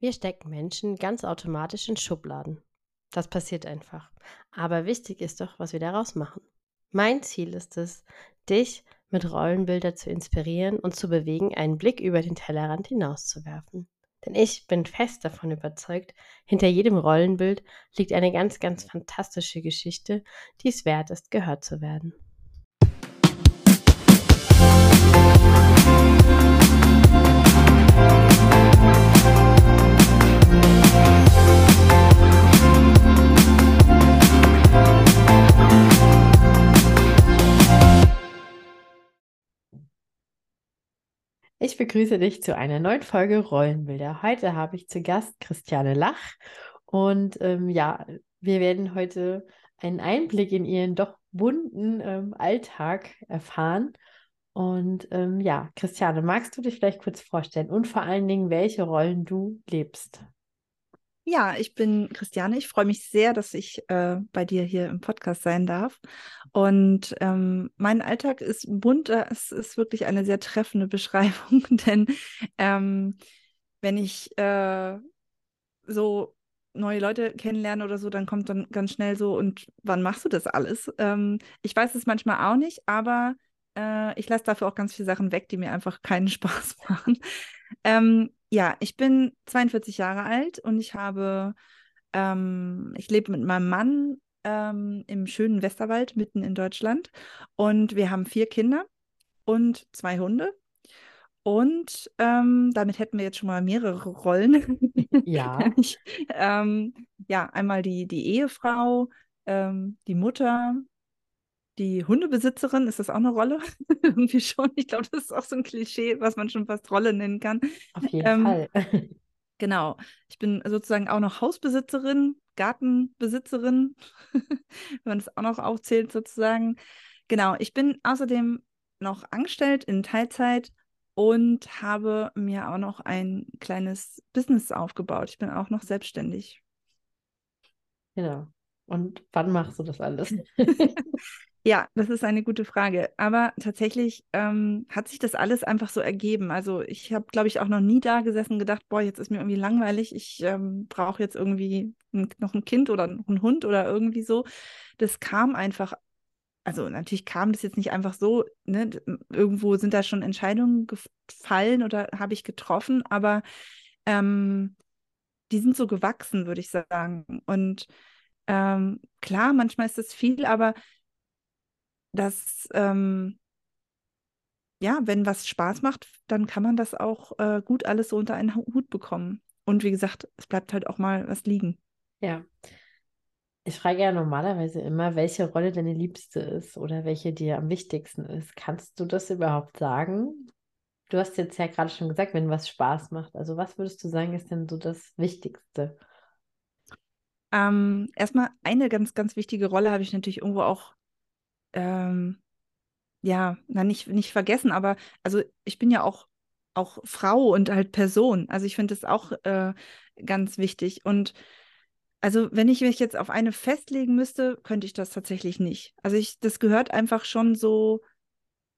Wir stecken Menschen ganz automatisch in Schubladen. Das passiert einfach. Aber wichtig ist doch, was wir daraus machen. Mein Ziel ist es, dich mit Rollenbilder zu inspirieren und zu bewegen, einen Blick über den Tellerrand hinauszuwerfen. Denn ich bin fest davon überzeugt, hinter jedem Rollenbild liegt eine ganz, ganz fantastische Geschichte, die es wert ist, gehört zu werden. Ich begrüße dich zu einer neuen Folge Rollenbilder. Heute habe ich zu Gast Christiane Lach und ähm, ja, wir werden heute einen Einblick in ihren doch bunten ähm, Alltag erfahren. Und ähm, ja, Christiane, magst du dich vielleicht kurz vorstellen und vor allen Dingen, welche Rollen du lebst? Ja, ich bin Christiane. Ich freue mich sehr, dass ich äh, bei dir hier im Podcast sein darf. Und ähm, mein Alltag ist bunt. Es ist wirklich eine sehr treffende Beschreibung, denn ähm, wenn ich äh, so neue Leute kennenlerne oder so, dann kommt dann ganz schnell so, und wann machst du das alles? Ähm, ich weiß es manchmal auch nicht, aber äh, ich lasse dafür auch ganz viele Sachen weg, die mir einfach keinen Spaß machen. Ähm, ja, ich bin 42 Jahre alt und ich habe, ähm, ich lebe mit meinem Mann ähm, im schönen Westerwald mitten in Deutschland und wir haben vier Kinder und zwei Hunde. Und ähm, damit hätten wir jetzt schon mal mehrere Rollen. Ja. ich, ähm, ja, einmal die, die Ehefrau, ähm, die Mutter, die Hundebesitzerin, ist das auch eine Rolle? Irgendwie schon. Ich glaube, das ist auch so ein Klischee, was man schon fast Rolle nennen kann. Auf jeden ähm, Fall. genau. Ich bin sozusagen auch noch Hausbesitzerin, Gartenbesitzerin, wenn man das auch noch aufzählt, sozusagen. Genau. Ich bin außerdem noch angestellt in Teilzeit und habe mir auch noch ein kleines Business aufgebaut. Ich bin auch noch selbstständig. Genau. Und wann machst du das alles? Ja, das ist eine gute Frage. Aber tatsächlich ähm, hat sich das alles einfach so ergeben. Also ich habe, glaube ich, auch noch nie da gesessen und gedacht, boah, jetzt ist mir irgendwie langweilig. Ich ähm, brauche jetzt irgendwie ein, noch ein Kind oder noch einen Hund oder irgendwie so. Das kam einfach. Also natürlich kam das jetzt nicht einfach so. Ne? Irgendwo sind da schon Entscheidungen gefallen oder habe ich getroffen, aber ähm, die sind so gewachsen, würde ich sagen. Und ähm, klar, manchmal ist das viel, aber dass, ähm, ja, wenn was Spaß macht, dann kann man das auch äh, gut alles so unter einen Hut bekommen. Und wie gesagt, es bleibt halt auch mal was liegen. Ja. Ich frage ja normalerweise immer, welche Rolle deine liebste ist oder welche dir am wichtigsten ist. Kannst du das überhaupt sagen? Du hast jetzt ja gerade schon gesagt, wenn was Spaß macht. Also was würdest du sagen, ist denn so das Wichtigste? Ähm, erstmal eine ganz, ganz wichtige Rolle habe ich natürlich irgendwo auch ähm, ja, nicht, nicht vergessen, aber also ich bin ja auch, auch Frau und halt Person. Also ich finde das auch äh, ganz wichtig. Und also wenn ich mich jetzt auf eine festlegen müsste, könnte ich das tatsächlich nicht. Also ich, das gehört einfach schon so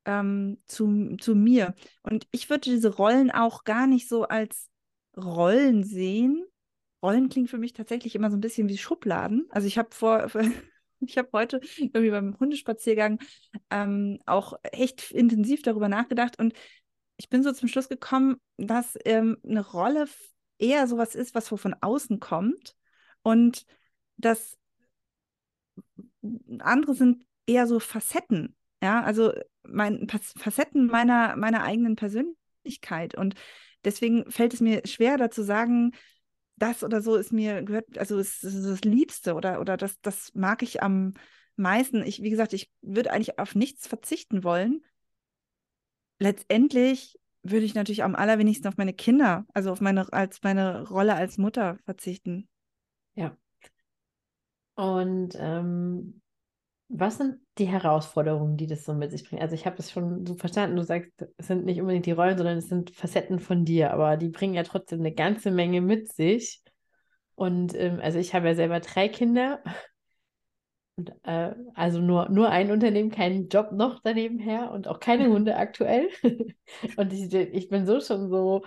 ähm, zu, zu mir. Und ich würde diese Rollen auch gar nicht so als Rollen sehen. Rollen klingt für mich tatsächlich immer so ein bisschen wie Schubladen. Also ich habe vor, Ich habe heute irgendwie beim Hundespaziergang ähm, auch echt intensiv darüber nachgedacht und ich bin so zum Schluss gekommen, dass ähm, eine Rolle eher sowas ist, was von außen kommt und dass andere sind eher so Facetten, ja, also mein, Facetten meiner, meiner eigenen Persönlichkeit und deswegen fällt es mir schwer, da zu sagen, das oder so ist mir gehört, also ist, ist das Liebste oder, oder das, das mag ich am meisten. Ich, wie gesagt, ich würde eigentlich auf nichts verzichten wollen. Letztendlich würde ich natürlich am allerwenigsten auf meine Kinder, also auf meine, als meine Rolle als Mutter verzichten. Ja. Und ähm, was sind die Herausforderungen, die das so mit sich bringt? Also ich habe es schon so verstanden, du sagst, es sind nicht unbedingt die Rollen, sondern es sind Facetten von dir, aber die bringen ja trotzdem eine ganze Menge mit sich. Und ähm, also ich habe ja selber drei Kinder. Und, äh, also nur, nur ein Unternehmen, keinen Job noch daneben her und auch keine Hunde aktuell. und ich, ich bin so schon so,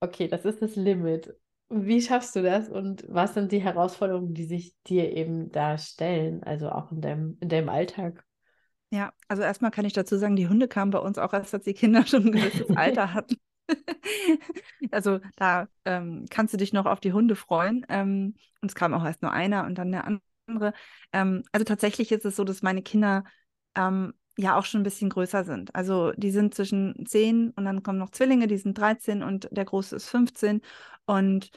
okay, das ist das Limit. Wie schaffst du das und was sind die Herausforderungen, die sich dir eben da stellen, also auch in deinem, in deinem Alltag? Ja, also erstmal kann ich dazu sagen, die Hunde kamen bei uns auch erst, als die Kinder schon ein gewisses Alter hatten. also da ähm, kannst du dich noch auf die Hunde freuen. Ähm, und es kam auch erst nur einer und dann der andere. Ähm, also tatsächlich ist es so, dass meine Kinder ähm, ja auch schon ein bisschen größer sind. Also die sind zwischen 10 und dann kommen noch Zwillinge, die sind 13 und der Große ist 15. Und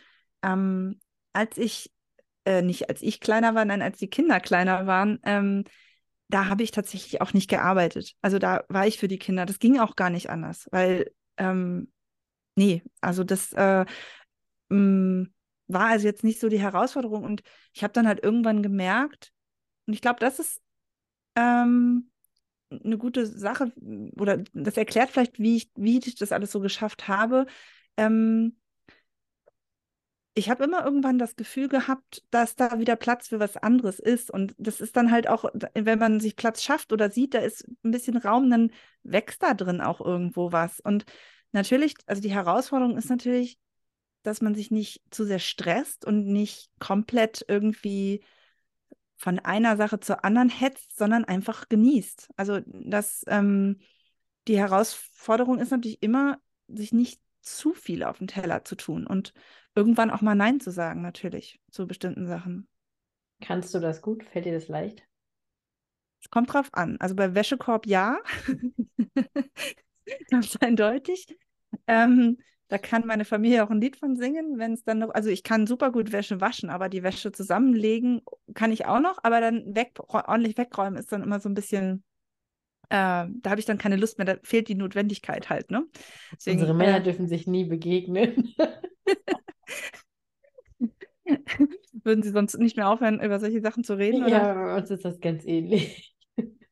ähm, als ich, äh, nicht als ich kleiner war, nein, als die Kinder kleiner waren, ähm, da habe ich tatsächlich auch nicht gearbeitet. Also da war ich für die Kinder. Das ging auch gar nicht anders, weil, ähm, nee, also das äh, mm, war also jetzt nicht so die Herausforderung. Und ich habe dann halt irgendwann gemerkt, und ich glaube, das ist ähm, eine gute Sache, oder das erklärt vielleicht, wie ich, wie ich das alles so geschafft habe. Ähm, ich habe immer irgendwann das Gefühl gehabt, dass da wieder Platz für was anderes ist. Und das ist dann halt auch, wenn man sich Platz schafft oder sieht, da ist ein bisschen Raum, dann wächst da drin auch irgendwo was. Und natürlich, also die Herausforderung ist natürlich, dass man sich nicht zu sehr stresst und nicht komplett irgendwie von einer Sache zur anderen hetzt, sondern einfach genießt. Also das, ähm, die Herausforderung ist natürlich immer, sich nicht zu viel auf den Teller zu tun und irgendwann auch mal Nein zu sagen, natürlich, zu bestimmten Sachen. Kannst du das gut? Fällt dir das leicht? Es kommt drauf an. Also bei Wäschekorb ja. Ganz eindeutig. Ähm, da kann meine Familie auch ein Lied von singen, wenn es dann noch, also ich kann super gut Wäsche waschen, aber die Wäsche zusammenlegen kann ich auch noch, aber dann weg, ordentlich wegräumen ist dann immer so ein bisschen, äh, da habe ich dann keine Lust mehr, da fehlt die Notwendigkeit halt, ne? Deswegen, Unsere Männer äh, dürfen sich nie begegnen. Würden Sie sonst nicht mehr aufhören, über solche Sachen zu reden? Ja, oder? bei uns ist das ganz ähnlich.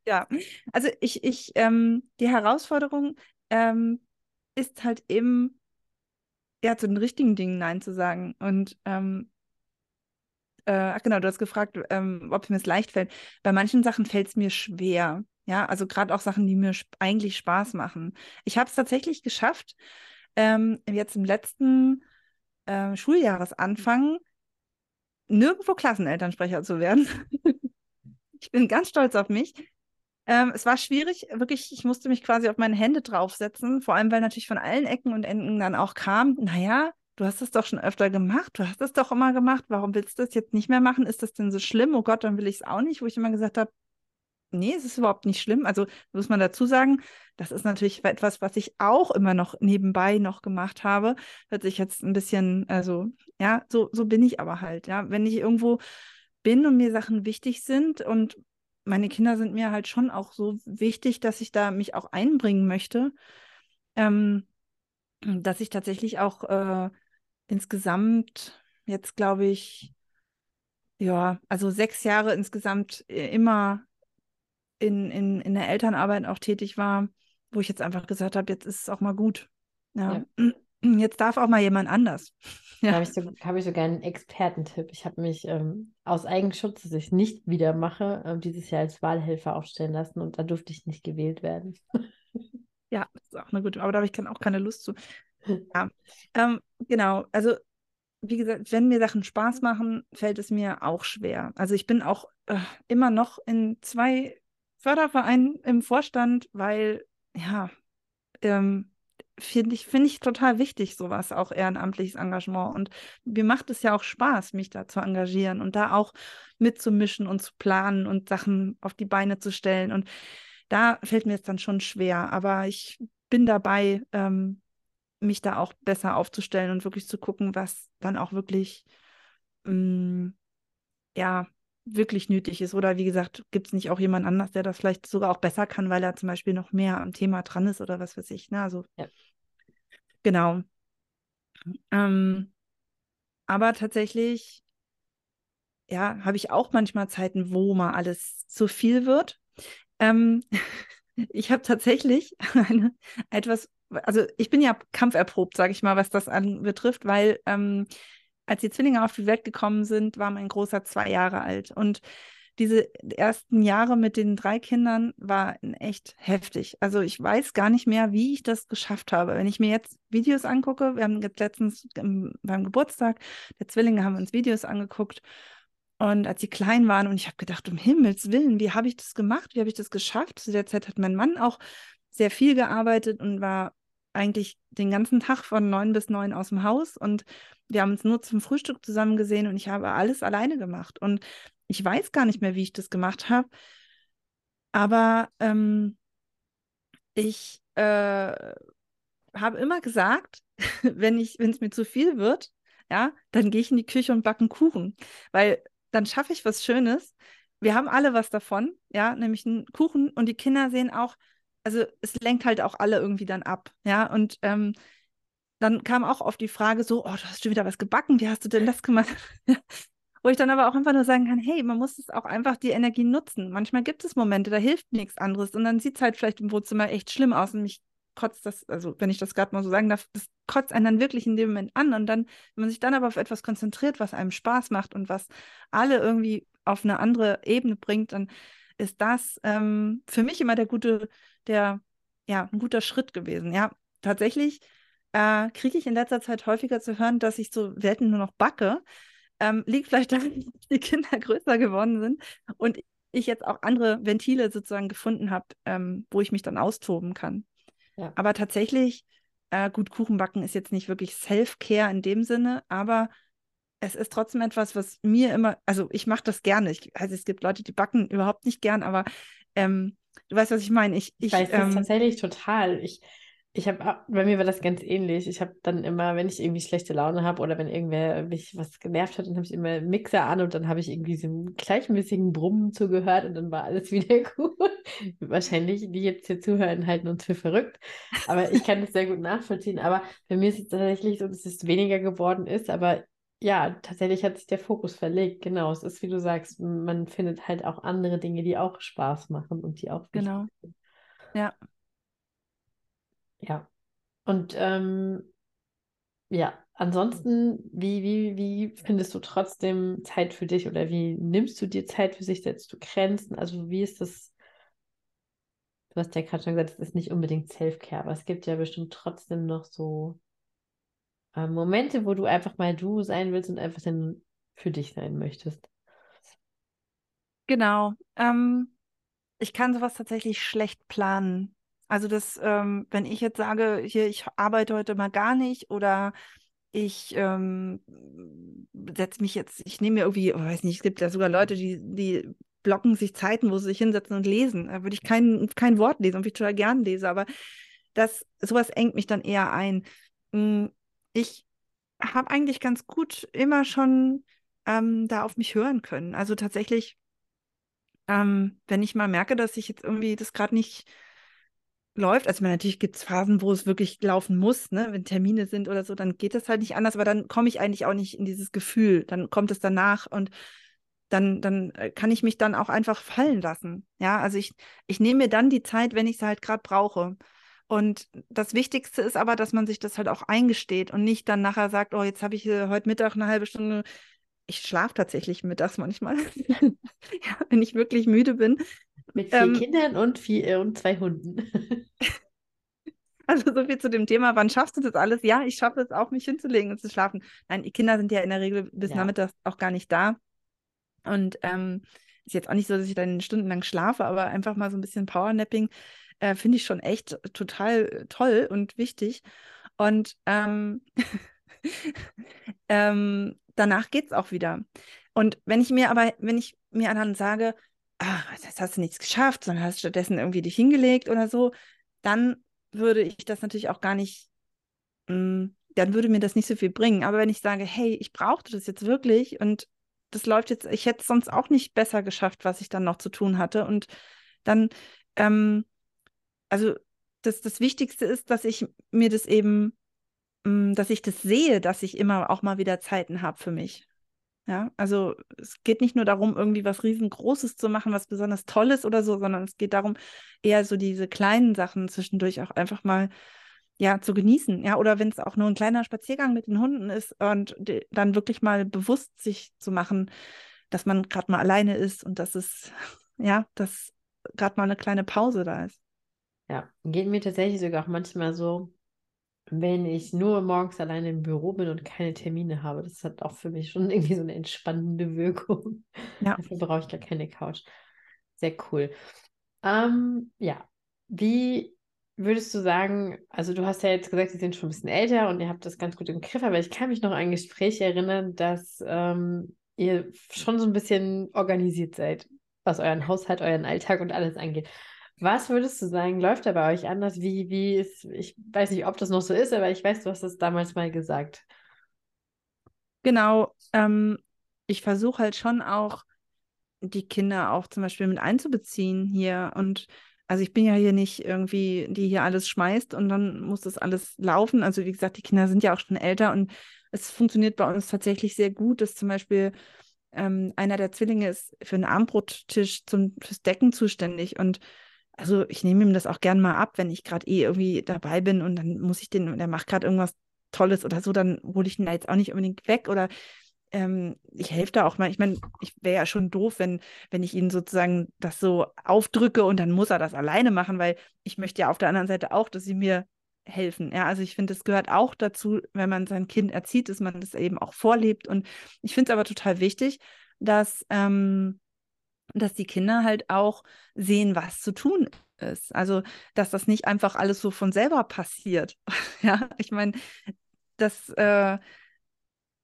Ja, also ich, ich, ähm, die Herausforderung ähm, ist halt eben, ja, zu den richtigen Dingen Nein zu sagen. Und ähm, äh, ach genau, du hast gefragt, ähm, ob mir es leicht fällt. Bei manchen Sachen fällt es mir schwer. Ja, also gerade auch Sachen, die mir eigentlich Spaß machen. Ich habe es tatsächlich geschafft, ähm, jetzt im letzten äh, Schuljahresanfang nirgendwo Klassenelternsprecher zu werden. ich bin ganz stolz auf mich. Ähm, es war schwierig, wirklich, ich musste mich quasi auf meine Hände draufsetzen, vor allem weil natürlich von allen Ecken und Enden dann auch kam, naja, du hast es doch schon öfter gemacht, du hast es doch immer gemacht, warum willst du das jetzt nicht mehr machen? Ist das denn so schlimm? Oh Gott, dann will ich es auch nicht, wo ich immer gesagt habe, nee, es ist überhaupt nicht schlimm. Also muss man dazu sagen, das ist natürlich etwas, was ich auch immer noch nebenbei noch gemacht habe. Hört sich jetzt ein bisschen, also ja, so, so bin ich aber halt, ja. Wenn ich irgendwo bin und mir Sachen wichtig sind und meine Kinder sind mir halt schon auch so wichtig, dass ich da mich auch einbringen möchte, ähm, dass ich tatsächlich auch äh, insgesamt jetzt glaube ich, ja, also sechs Jahre insgesamt äh, immer in, in, in der Elternarbeit auch tätig war, wo ich jetzt einfach gesagt habe, jetzt ist es auch mal gut. Ja. ja. Jetzt darf auch mal jemand anders. Ja. Da habe ich, so, hab ich sogar einen Expertentipp. Ich habe mich ähm, aus Eigenschutz, dass ich es nicht wieder mache, äh, dieses Jahr als Wahlhelfer aufstellen lassen und da durfte ich nicht gewählt werden. Ja, das ist auch eine gute, aber da habe ich auch keine Lust zu. Ja, ähm, genau. Also, wie gesagt, wenn mir Sachen Spaß machen, fällt es mir auch schwer. Also, ich bin auch äh, immer noch in zwei Fördervereinen im Vorstand, weil, ja, ähm, finde ich, find ich total wichtig, sowas, auch ehrenamtliches Engagement. Und mir macht es ja auch Spaß, mich da zu engagieren und da auch mitzumischen und zu planen und Sachen auf die Beine zu stellen. Und da fällt mir es dann schon schwer. Aber ich bin dabei, ähm, mich da auch besser aufzustellen und wirklich zu gucken, was dann auch wirklich, ähm, ja, wirklich nötig ist. Oder wie gesagt, gibt es nicht auch jemand anders, der das vielleicht sogar auch besser kann, weil er zum Beispiel noch mehr am Thema dran ist oder was weiß ich. Ne? Also, ja. Genau. Ähm, aber tatsächlich, ja, habe ich auch manchmal Zeiten, wo mal alles zu viel wird. Ähm, ich habe tatsächlich eine etwas, also ich bin ja kampferprobt, sage ich mal, was das anbetrifft, weil ähm, als die Zwillinge auf die Welt gekommen sind, war mein Großer zwei Jahre alt. Und diese ersten Jahre mit den drei Kindern waren echt heftig. Also ich weiß gar nicht mehr, wie ich das geschafft habe. Wenn ich mir jetzt Videos angucke, wir haben jetzt letztens beim Geburtstag der Zwillinge haben uns Videos angeguckt und als sie klein waren und ich habe gedacht, um Himmels Willen, wie habe ich das gemacht? Wie habe ich das geschafft? Zu der Zeit hat mein Mann auch sehr viel gearbeitet und war eigentlich den ganzen Tag von neun bis neun aus dem Haus und wir haben uns nur zum Frühstück zusammen gesehen und ich habe alles alleine gemacht. Und ich weiß gar nicht mehr, wie ich das gemacht habe. Aber ähm, ich äh, habe immer gesagt, wenn ich, wenn es mir zu viel wird, ja, dann gehe ich in die Küche und backe einen Kuchen, weil dann schaffe ich was Schönes. Wir haben alle was davon, ja, nämlich einen Kuchen und die Kinder sehen auch, also es lenkt halt auch alle irgendwie dann ab, ja, und ähm, dann kam auch oft die Frage so, oh, du hast schon wieder was gebacken, wie hast du denn das gemacht? Wo ich dann aber auch einfach nur sagen kann, hey, man muss es auch einfach die Energie nutzen. Manchmal gibt es Momente, da hilft nichts anderes und dann sieht es halt vielleicht im Wohnzimmer echt schlimm aus und mich kotzt das, also wenn ich das gerade mal so sagen darf, das kotzt einen dann wirklich in dem Moment an und dann, wenn man sich dann aber auf etwas konzentriert, was einem Spaß macht und was alle irgendwie auf eine andere Ebene bringt, dann ist das ähm, für mich immer der gute, der, ja, ein guter Schritt gewesen. Ja, tatsächlich äh, kriege ich in letzter Zeit häufiger zu hören, dass ich so selten nur noch backe. Ähm, liegt vielleicht daran, dass die Kinder größer geworden sind und ich jetzt auch andere Ventile sozusagen gefunden habe, ähm, wo ich mich dann austoben kann. Ja. Aber tatsächlich, äh, gut, Kuchenbacken ist jetzt nicht wirklich Self-Care in dem Sinne, aber es ist trotzdem etwas, was mir immer, also ich mache das gerne. Ich, also es gibt Leute, die backen überhaupt nicht gern, aber ähm, du weißt, was ich meine. Ich, ich, ich weiß ähm, das tatsächlich total. Ich ich habe, bei mir war das ganz ähnlich. Ich habe dann immer, wenn ich irgendwie schlechte Laune habe oder wenn irgendwer mich was genervt hat, dann habe ich immer Mixer an und dann habe ich irgendwie so einen gleichmäßigen Brummen zugehört und dann war alles wieder gut. Wahrscheinlich, die jetzt hier zuhören, halten uns für verrückt. Aber ich kann das sehr gut nachvollziehen. Aber bei mir ist es tatsächlich so, dass es weniger geworden ist. Aber ja, tatsächlich hat sich der Fokus verlegt. Genau, es ist, wie du sagst, man findet halt auch andere Dinge, die auch Spaß machen und die auch genau. Sind. Ja, ja. Und ähm, ja, ansonsten, wie, wie, wie findest du trotzdem Zeit für dich oder wie nimmst du dir Zeit für sich? Setzt du Grenzen? Also wie ist das? Du hast ja gerade schon gesagt, es ist nicht unbedingt Self-Care, aber es gibt ja bestimmt trotzdem noch so äh, Momente, wo du einfach mal du sein willst und einfach dann für dich sein möchtest. Genau. Ähm, ich kann sowas tatsächlich schlecht planen. Also das, ähm, wenn ich jetzt sage, hier, ich arbeite heute mal gar nicht oder ich ähm, setze mich jetzt, ich nehme mir irgendwie, oh, weiß nicht, es gibt ja sogar Leute, die, die blocken sich Zeiten, wo sie sich hinsetzen und lesen. Da würde ich kein, kein Wort lesen, und ich total gern lese, aber das, sowas engt mich dann eher ein. Hm, ich habe eigentlich ganz gut immer schon ähm, da auf mich hören können. Also tatsächlich, ähm, wenn ich mal merke, dass ich jetzt irgendwie das gerade nicht läuft. Also natürlich gibt es Phasen, wo es wirklich laufen muss, ne? wenn Termine sind oder so, dann geht das halt nicht anders, aber dann komme ich eigentlich auch nicht in dieses Gefühl. Dann kommt es danach und dann, dann äh, kann ich mich dann auch einfach fallen lassen. Ja, also ich, ich nehme mir dann die Zeit, wenn ich sie halt gerade brauche. Und das Wichtigste ist aber, dass man sich das halt auch eingesteht und nicht dann nachher sagt, oh, jetzt habe ich äh, heute Mittag eine halbe Stunde. Ich schlafe tatsächlich mittags manchmal, ja, wenn ich wirklich müde bin. Mit vier ähm, Kindern und, vier, und zwei Hunden. Also so viel zu dem Thema, wann schaffst du das alles? Ja, ich schaffe es auch, mich hinzulegen und zu schlafen. Nein, die Kinder sind ja in der Regel bis ja. nachmittags auch gar nicht da. Und ähm, ist jetzt auch nicht so, dass ich dann stundenlang schlafe, aber einfach mal so ein bisschen Powernapping äh, finde ich schon echt total toll und wichtig. Und ähm, ähm, danach geht es auch wieder. Und wenn ich mir aber, wenn ich mir dann sage, ah, jetzt hast du nichts geschafft, sondern hast stattdessen irgendwie dich hingelegt oder so, dann würde ich das natürlich auch gar nicht, mh, mm, dann würde mir das nicht so viel bringen. Aber wenn ich sage, hey, ich brauchte das jetzt wirklich und das läuft jetzt, ich hätte es sonst auch nicht besser geschafft, was ich dann noch zu tun hatte. Und dann, ähm, also das, das Wichtigste ist, dass ich mir das eben, mh, mm, dass ich das sehe, dass ich immer auch mal wieder Zeiten habe für mich. Ja, also es geht nicht nur darum, irgendwie was riesengroßes zu machen, was besonders Tolles oder so, sondern es geht darum, eher so diese kleinen Sachen zwischendurch auch einfach mal ja zu genießen. Ja, oder wenn es auch nur ein kleiner Spaziergang mit den Hunden ist und dann wirklich mal bewusst sich zu machen, dass man gerade mal alleine ist und dass es, ja, dass gerade mal eine kleine Pause da ist. Ja, geht mir tatsächlich sogar auch manchmal so, wenn ich nur morgens alleine im Büro bin und keine Termine habe. Das hat auch für mich schon irgendwie so eine entspannende Wirkung. Ja. Dafür brauche ich gar keine Couch. Sehr cool. Ähm, ja, wie würdest du sagen, also du hast ja jetzt gesagt, sie sind schon ein bisschen älter und ihr habt das ganz gut im Griff, aber ich kann mich noch an ein Gespräch erinnern, dass ähm, ihr schon so ein bisschen organisiert seid, was euren Haushalt, euren Alltag und alles angeht. Was würdest du sagen, läuft da bei euch anders? Wie, wie ist, ich weiß nicht, ob das noch so ist, aber ich weiß, du hast das damals mal gesagt. Genau, ähm, ich versuche halt schon auch, die Kinder auch zum Beispiel mit einzubeziehen hier und also ich bin ja hier nicht irgendwie, die hier alles schmeißt und dann muss das alles laufen. Also wie gesagt, die Kinder sind ja auch schon älter und es funktioniert bei uns tatsächlich sehr gut, dass zum Beispiel ähm, einer der Zwillinge ist für einen Armbrottisch zum, fürs Decken zuständig und also ich nehme ihm das auch gern mal ab, wenn ich gerade eh irgendwie dabei bin und dann muss ich den, der macht gerade irgendwas Tolles oder so, dann hole ich ihn da jetzt auch nicht unbedingt weg oder ähm, ich helfe da auch mal. Ich meine, ich wäre ja schon doof, wenn, wenn ich ihn sozusagen das so aufdrücke und dann muss er das alleine machen, weil ich möchte ja auf der anderen Seite auch, dass sie mir helfen. Ja, also ich finde, es gehört auch dazu, wenn man sein Kind erzieht, dass man das eben auch vorlebt. Und ich finde es aber total wichtig, dass, ähm, dass die Kinder halt auch sehen, was zu tun ist. Also, dass das nicht einfach alles so von selber passiert. ja, ich meine, das, äh,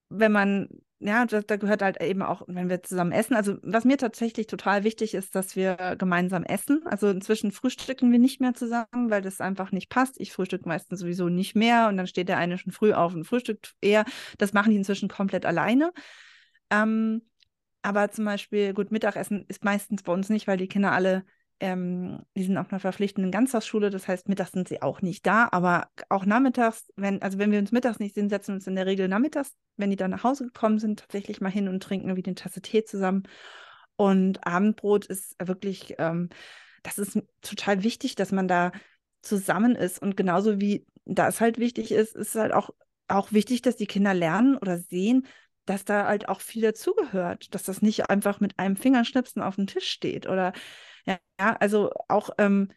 wenn man ja, da, da, gehört halt eben auch, wenn wir zusammen essen. Also, was mir tatsächlich total wichtig ist, dass wir gemeinsam essen. Also, inzwischen frühstücken wir nicht mehr zusammen, weil das einfach nicht passt. Ich frühstücke meistens sowieso nicht mehr und dann steht der eine schon früh auf und frühstückt eher. Das machen die inzwischen komplett alleine. Ähm, aber zum Beispiel, gut, Mittagessen ist meistens bei uns nicht, weil die Kinder alle ähm, die sind auf einer verpflichtenden Ganztagsschule, das heißt, mittags sind sie auch nicht da, aber auch nachmittags, wenn, also wenn wir uns mittags nicht sehen, setzen wir uns in der Regel nachmittags, wenn die dann nach Hause gekommen sind, tatsächlich mal hin und trinken irgendwie eine Tasse Tee zusammen. Und Abendbrot ist wirklich, ähm, das ist total wichtig, dass man da zusammen ist. Und genauso wie das halt wichtig ist, ist halt auch, auch wichtig, dass die Kinder lernen oder sehen, dass da halt auch viel dazugehört, dass das nicht einfach mit einem Fingerschnipsen auf dem Tisch steht oder ja, also auch, ähm,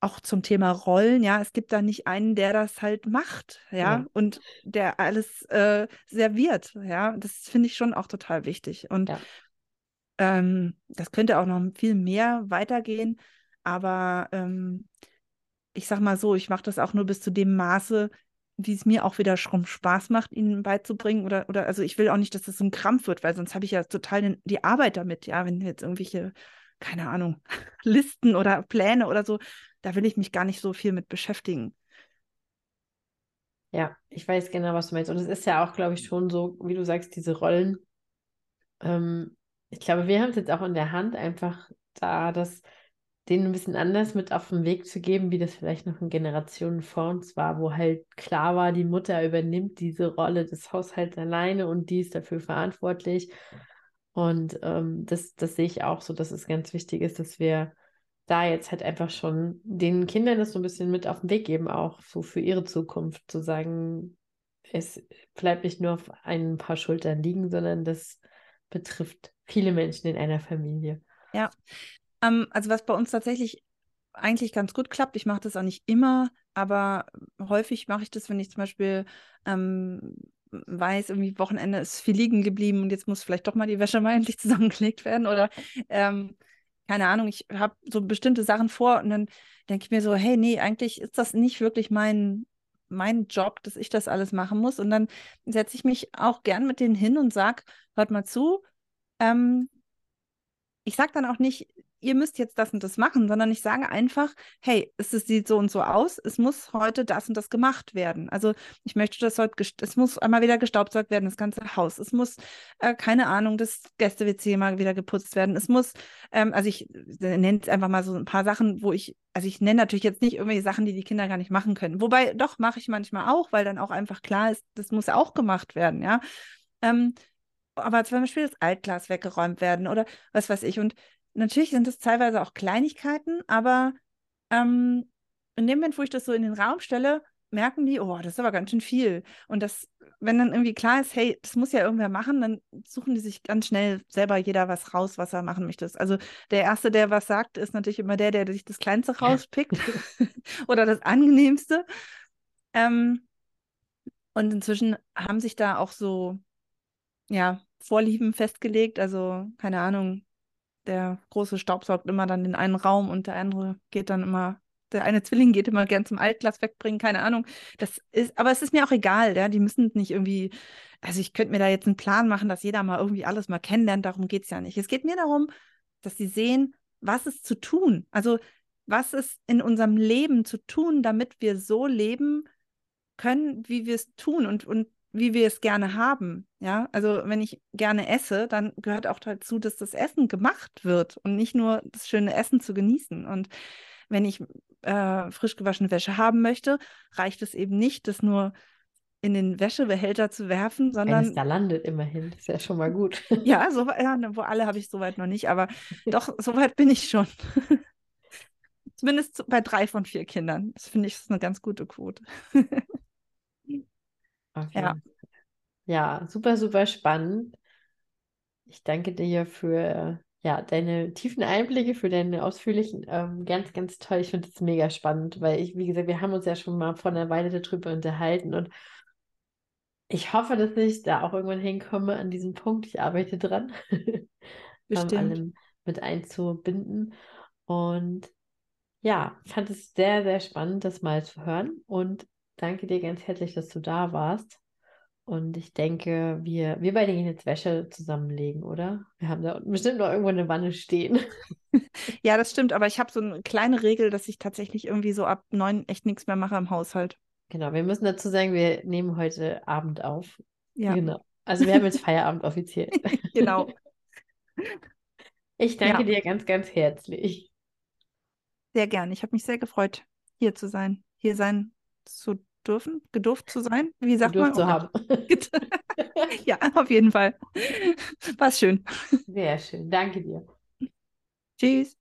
auch zum Thema Rollen, ja, es gibt da nicht einen, der das halt macht, ja, ja. und der alles äh, serviert, ja, das finde ich schon auch total wichtig. Und ja. ähm, das könnte auch noch viel mehr weitergehen, aber ähm, ich sag mal so, ich mache das auch nur bis zu dem Maße, wie es mir auch wieder schon Spaß macht, ihnen beizubringen. Oder, oder also ich will auch nicht, dass das so ein Krampf wird, weil sonst habe ich ja total den, die Arbeit damit, ja, wenn jetzt irgendwelche keine Ahnung, Listen oder Pläne oder so, da will ich mich gar nicht so viel mit beschäftigen. Ja, ich weiß genau, was du meinst. Und es ist ja auch, glaube ich, schon so, wie du sagst, diese Rollen. Ähm, ich glaube, wir haben es jetzt auch in der Hand, einfach da das denen ein bisschen anders mit auf den Weg zu geben, wie das vielleicht noch in Generationen vor uns war, wo halt klar war, die Mutter übernimmt diese Rolle des Haushalts alleine und die ist dafür verantwortlich. Und ähm, das, das sehe ich auch so, dass es ganz wichtig ist, dass wir da jetzt halt einfach schon den Kindern das so ein bisschen mit auf den Weg geben, auch so für ihre Zukunft, zu sagen, es bleibt nicht nur auf ein paar Schultern liegen, sondern das betrifft viele Menschen in einer Familie. Ja, ähm, also was bei uns tatsächlich eigentlich ganz gut klappt, ich mache das auch nicht immer, aber häufig mache ich das, wenn ich zum Beispiel ähm, weiß, irgendwie Wochenende ist viel liegen geblieben und jetzt muss vielleicht doch mal die Wäsche mal endlich zusammengelegt werden oder ähm, keine Ahnung, ich habe so bestimmte Sachen vor und dann denke ich mir so, hey, nee, eigentlich ist das nicht wirklich mein, mein Job, dass ich das alles machen muss. Und dann setze ich mich auch gern mit denen hin und sage, hört mal zu, ähm, ich sage dann auch nicht, ihr müsst jetzt das und das machen, sondern ich sage einfach, hey, es, sieht so und so aus, es muss heute das und das gemacht werden. Also ich möchte, dass heute, es muss einmal wieder gestaubsaugt werden, das ganze Haus. Es muss, äh, keine Ahnung, das Gäste-WC mal wieder geputzt werden. Es muss, ähm, also ich äh, nenne es einfach mal so ein paar Sachen, wo ich, also ich nenne natürlich jetzt nicht irgendwelche Sachen, die die Kinder gar nicht machen können. Wobei, doch, mache ich manchmal auch, weil dann auch einfach klar ist, das muss auch gemacht werden, ja. Ähm, aber zum Beispiel das Altglas weggeräumt werden oder was weiß ich. Und natürlich sind es teilweise auch Kleinigkeiten, aber ähm, in dem Moment, wo ich das so in den Raum stelle, merken die, oh, das ist aber ganz schön viel. Und das, wenn dann irgendwie klar ist, hey, das muss ja irgendwer machen, dann suchen die sich ganz schnell selber jeder was raus, was er machen möchte. Also der Erste, der was sagt, ist natürlich immer der, der sich das Kleinste rauspickt oder das Angenehmste. Ähm, und inzwischen haben sich da auch so, ja, Vorlieben festgelegt. Also, keine Ahnung, der große staubsaugt immer dann in einen Raum und der andere geht dann immer der eine Zwilling geht immer gern zum Altglas wegbringen, keine Ahnung. Das ist, aber es ist mir auch egal, ja. Die müssen nicht irgendwie, also ich könnte mir da jetzt einen Plan machen, dass jeder mal irgendwie alles mal kennenlernt, darum geht es ja nicht. Es geht mir darum, dass sie sehen, was ist zu tun. Also was ist in unserem Leben zu tun, damit wir so leben können, wie wir es tun und, und wie wir es gerne haben. Ja, also wenn ich gerne esse, dann gehört auch dazu, dass das Essen gemacht wird und nicht nur das schöne Essen zu genießen. Und wenn ich äh, frisch gewaschene Wäsche haben möchte, reicht es eben nicht, das nur in den Wäschebehälter zu werfen, sondern. Wenn es da landet immerhin, ist ja schon mal gut. ja, so, ja, ne, wo alle habe ich soweit noch nicht, aber doch, soweit bin ich schon. Zumindest bei drei von vier Kindern. Das finde ich ist eine ganz gute Quote. Ja. ja, super, super spannend. Ich danke dir für ja, deine tiefen Einblicke, für deine ausführlichen, ähm, ganz, ganz toll. Ich finde es mega spannend, weil ich, wie gesagt, wir haben uns ja schon mal vor einer Weile darüber unterhalten und ich hoffe, dass ich da auch irgendwann hinkomme an diesem Punkt. Ich arbeite dran, ähm, allem mit einzubinden. Und ja, fand es sehr, sehr spannend, das mal zu hören. Und danke dir ganz herzlich, dass du da warst. Und ich denke, wir, wir beide gehen jetzt Wäsche zusammenlegen, oder? Wir haben da bestimmt noch irgendwo eine Wanne stehen. Ja, das stimmt, aber ich habe so eine kleine Regel, dass ich tatsächlich irgendwie so ab neun echt nichts mehr mache im Haushalt. Genau, wir müssen dazu sagen, wir nehmen heute Abend auf. Ja. Genau. Also wir haben jetzt Feierabend offiziell. genau. Ich danke ja. dir ganz, ganz herzlich. Sehr gern. Ich habe mich sehr gefreut, hier zu sein, hier sein zu dürfen, gedurft zu sein. Wie sagt gedurft man? zu haben. ja, auf jeden Fall. War schön. Sehr schön. Danke dir. Tschüss.